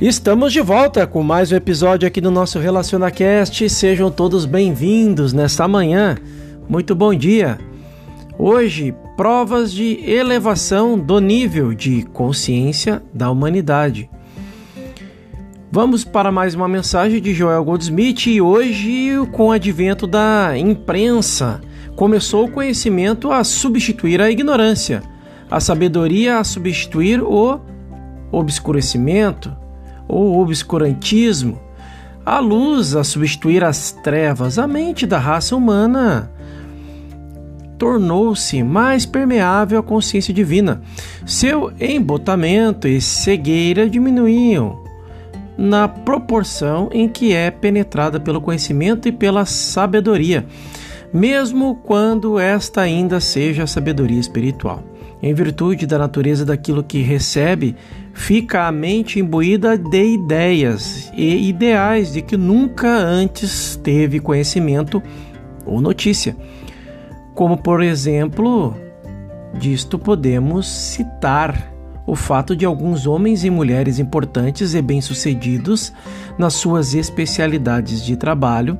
Estamos de volta com mais um episódio aqui do nosso RelacionaCast. Sejam todos bem-vindos nesta manhã. Muito bom dia. Hoje, provas de elevação do nível de consciência da humanidade. Vamos para mais uma mensagem de Joel Goldsmith e hoje, com o advento da imprensa, começou o conhecimento a substituir a ignorância, a sabedoria a substituir o obscurecimento ou obscurantismo, a luz a substituir as trevas, a mente da raça humana tornou-se mais permeável à consciência divina. Seu embotamento e cegueira diminuíam na proporção em que é penetrada pelo conhecimento e pela sabedoria, mesmo quando esta ainda seja a sabedoria espiritual. Em virtude da natureza daquilo que recebe, fica a mente imbuída de ideias e ideais de que nunca antes teve conhecimento ou notícia. Como, por exemplo, disto podemos citar o fato de alguns homens e mulheres importantes e bem-sucedidos nas suas especialidades de trabalho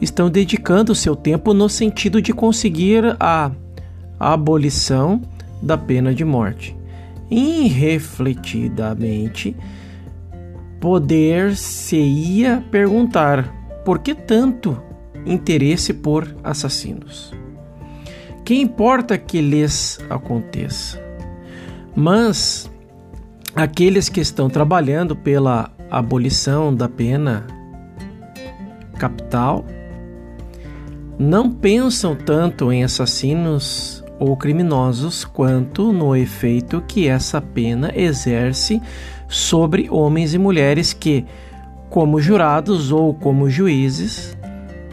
estão dedicando seu tempo no sentido de conseguir a abolição da pena de morte. Irrefletidamente, poder-se-ia perguntar por que tanto interesse por assassinos? Que importa que lhes aconteça? Mas aqueles que estão trabalhando pela abolição da pena capital não pensam tanto em assassinos ou criminosos quanto no efeito que essa pena exerce sobre homens e mulheres que, como jurados ou como juízes,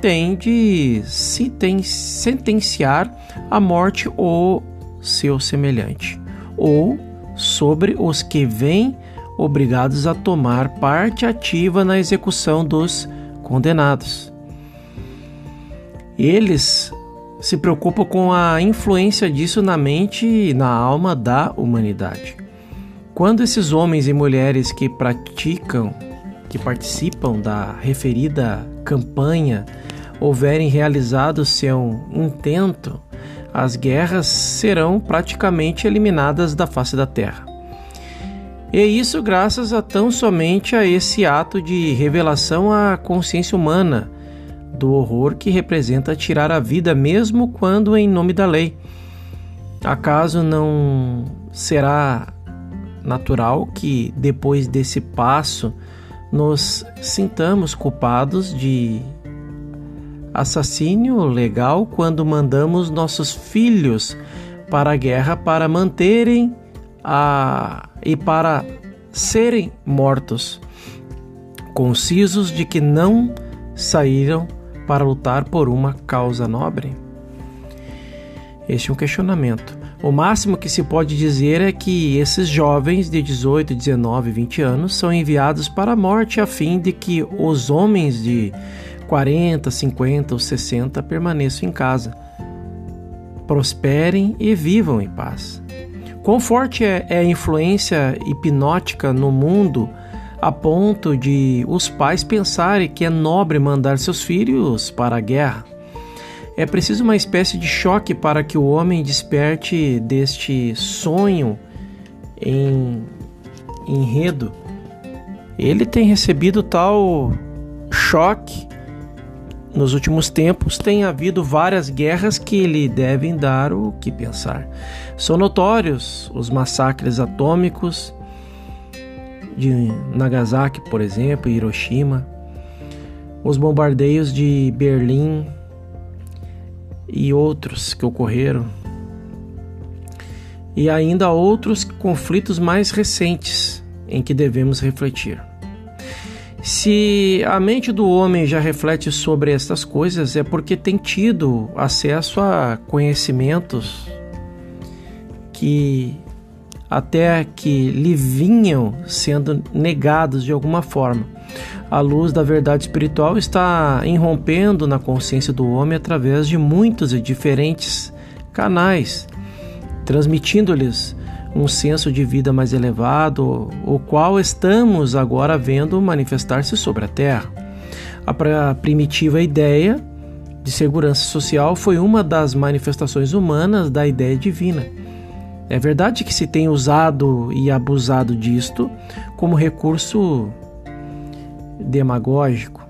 têm de se sentenciar à morte ou seu semelhante, ou sobre os que vêm obrigados a tomar parte ativa na execução dos condenados. Eles se preocupa com a influência disso na mente e na alma da humanidade. Quando esses homens e mulheres que praticam, que participam da referida campanha, houverem realizado seu intento, as guerras serão praticamente eliminadas da face da terra. E isso graças a tão somente a esse ato de revelação à consciência humana do horror que representa tirar a vida, mesmo quando em nome da lei. Acaso não será natural que, depois desse passo, nos sintamos culpados de assassínio legal quando mandamos nossos filhos para a guerra para manterem a e para serem mortos, concisos de que não saíram para lutar por uma causa nobre? Este é um questionamento. O máximo que se pode dizer é que esses jovens de 18, 19, 20 anos são enviados para a morte a fim de que os homens de 40, 50 ou 60 permaneçam em casa, prosperem e vivam em paz. Quão forte é, é a influência hipnótica no mundo a ponto de os pais pensarem que é nobre mandar seus filhos para a guerra. É preciso uma espécie de choque para que o homem desperte deste sonho em enredo. Ele tem recebido tal choque nos últimos tempos, tem havido várias guerras que lhe devem dar o que pensar. São notórios os massacres atômicos, de Nagasaki, por exemplo, Hiroshima, os bombardeios de Berlim e outros que ocorreram, e ainda outros conflitos mais recentes em que devemos refletir. Se a mente do homem já reflete sobre estas coisas, é porque tem tido acesso a conhecimentos que até que lhe vinham sendo negados de alguma forma. A luz da verdade espiritual está irrompendo na consciência do homem através de muitos e diferentes canais, transmitindo-lhes um senso de vida mais elevado, o qual estamos agora vendo manifestar-se sobre a Terra. A primitiva ideia de segurança social foi uma das manifestações humanas da ideia divina. É verdade que se tem usado e abusado disto como recurso demagógico,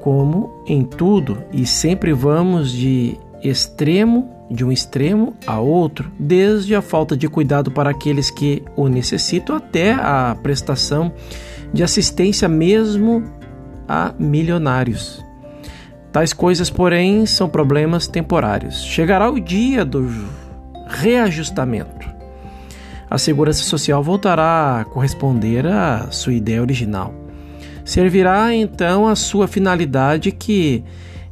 como em tudo e sempre vamos de extremo de um extremo a outro, desde a falta de cuidado para aqueles que o necessitam até a prestação de assistência mesmo a milionários. Tais coisas, porém, são problemas temporários. Chegará o dia do reajustamento. A segurança social voltará a corresponder à sua ideia original. Servirá então a sua finalidade que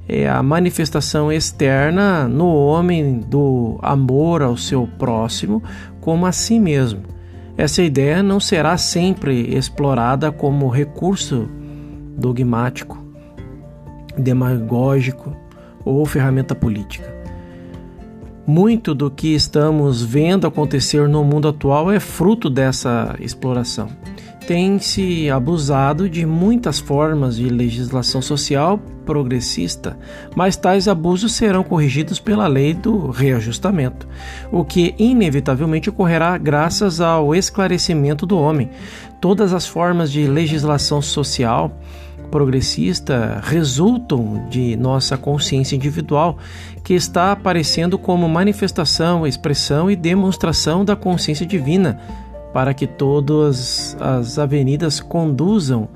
é a manifestação externa no homem do amor ao seu próximo como a si mesmo. Essa ideia não será sempre explorada como recurso dogmático, demagógico ou ferramenta política. Muito do que estamos vendo acontecer no mundo atual é fruto dessa exploração tem se abusado de muitas formas de legislação social progressista, mas tais abusos serão corrigidos pela lei do reajustamento, o que inevitavelmente ocorrerá graças ao esclarecimento do homem. Todas as formas de legislação social progressista resultam de nossa consciência individual, que está aparecendo como manifestação, expressão e demonstração da consciência divina para que todas as avenidas conduzam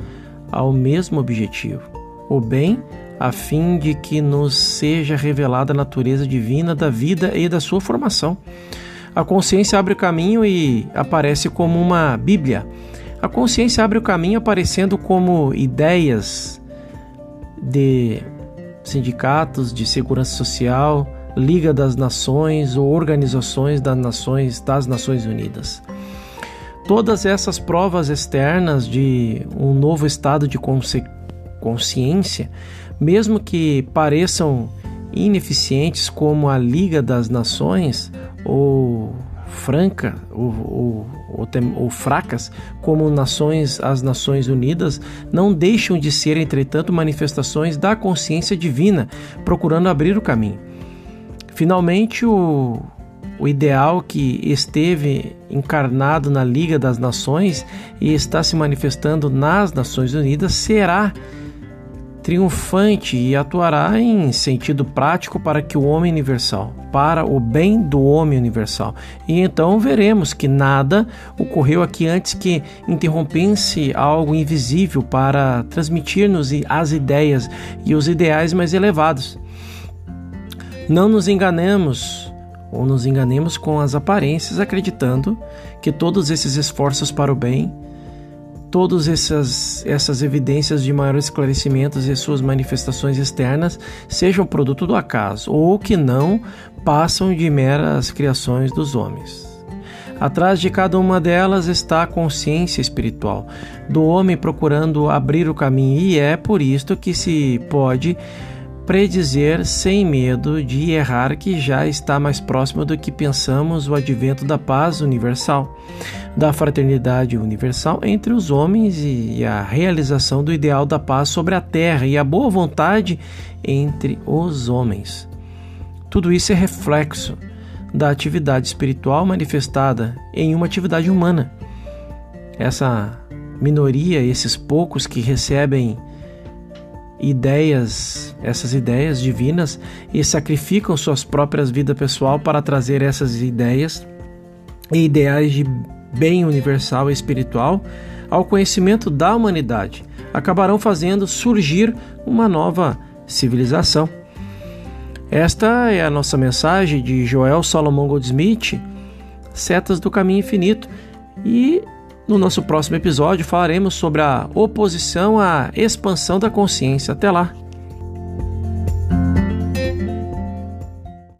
ao mesmo objetivo, o bem, a fim de que nos seja revelada a natureza divina da vida e da sua formação. A consciência abre o caminho e aparece como uma Bíblia. A consciência abre o caminho aparecendo como ideias de sindicatos de segurança social, Liga das Nações ou organizações das Nações das Nações Unidas. Todas essas provas externas de um novo estado de consciência, mesmo que pareçam ineficientes como a Liga das Nações ou franca ou, ou, ou, fracas como nações as Nações Unidas não deixam de ser entretanto manifestações da consciência divina procurando abrir o caminho. Finalmente o o ideal que esteve encarnado na Liga das Nações e está se manifestando nas Nações Unidas será triunfante e atuará em sentido prático para que o homem universal, para o bem do homem universal. E então veremos que nada ocorreu aqui antes que interrompesse algo invisível para transmitir-nos as ideias e os ideais mais elevados. Não nos enganemos ou nos enganemos com as aparências, acreditando que todos esses esforços para o bem, todas essas, essas evidências de maior esclarecimento e suas manifestações externas sejam produto do acaso, ou que não passam de meras criações dos homens. Atrás de cada uma delas está a consciência espiritual do homem procurando abrir o caminho, e é por isto que se pode predizer sem medo de errar que já está mais próximo do que pensamos o advento da paz universal, da fraternidade universal entre os homens e a realização do ideal da paz sobre a terra e a boa vontade entre os homens. Tudo isso é reflexo da atividade espiritual manifestada em uma atividade humana. Essa minoria, esses poucos que recebem ideias, essas ideias divinas e sacrificam suas próprias vidas pessoal para trazer essas ideias e ideais de bem universal e espiritual ao conhecimento da humanidade, acabarão fazendo surgir uma nova civilização. Esta é a nossa mensagem de Joel Salomão Goldsmith, Setas do Caminho Infinito, e no nosso próximo episódio falaremos sobre a oposição à expansão da consciência. Até lá!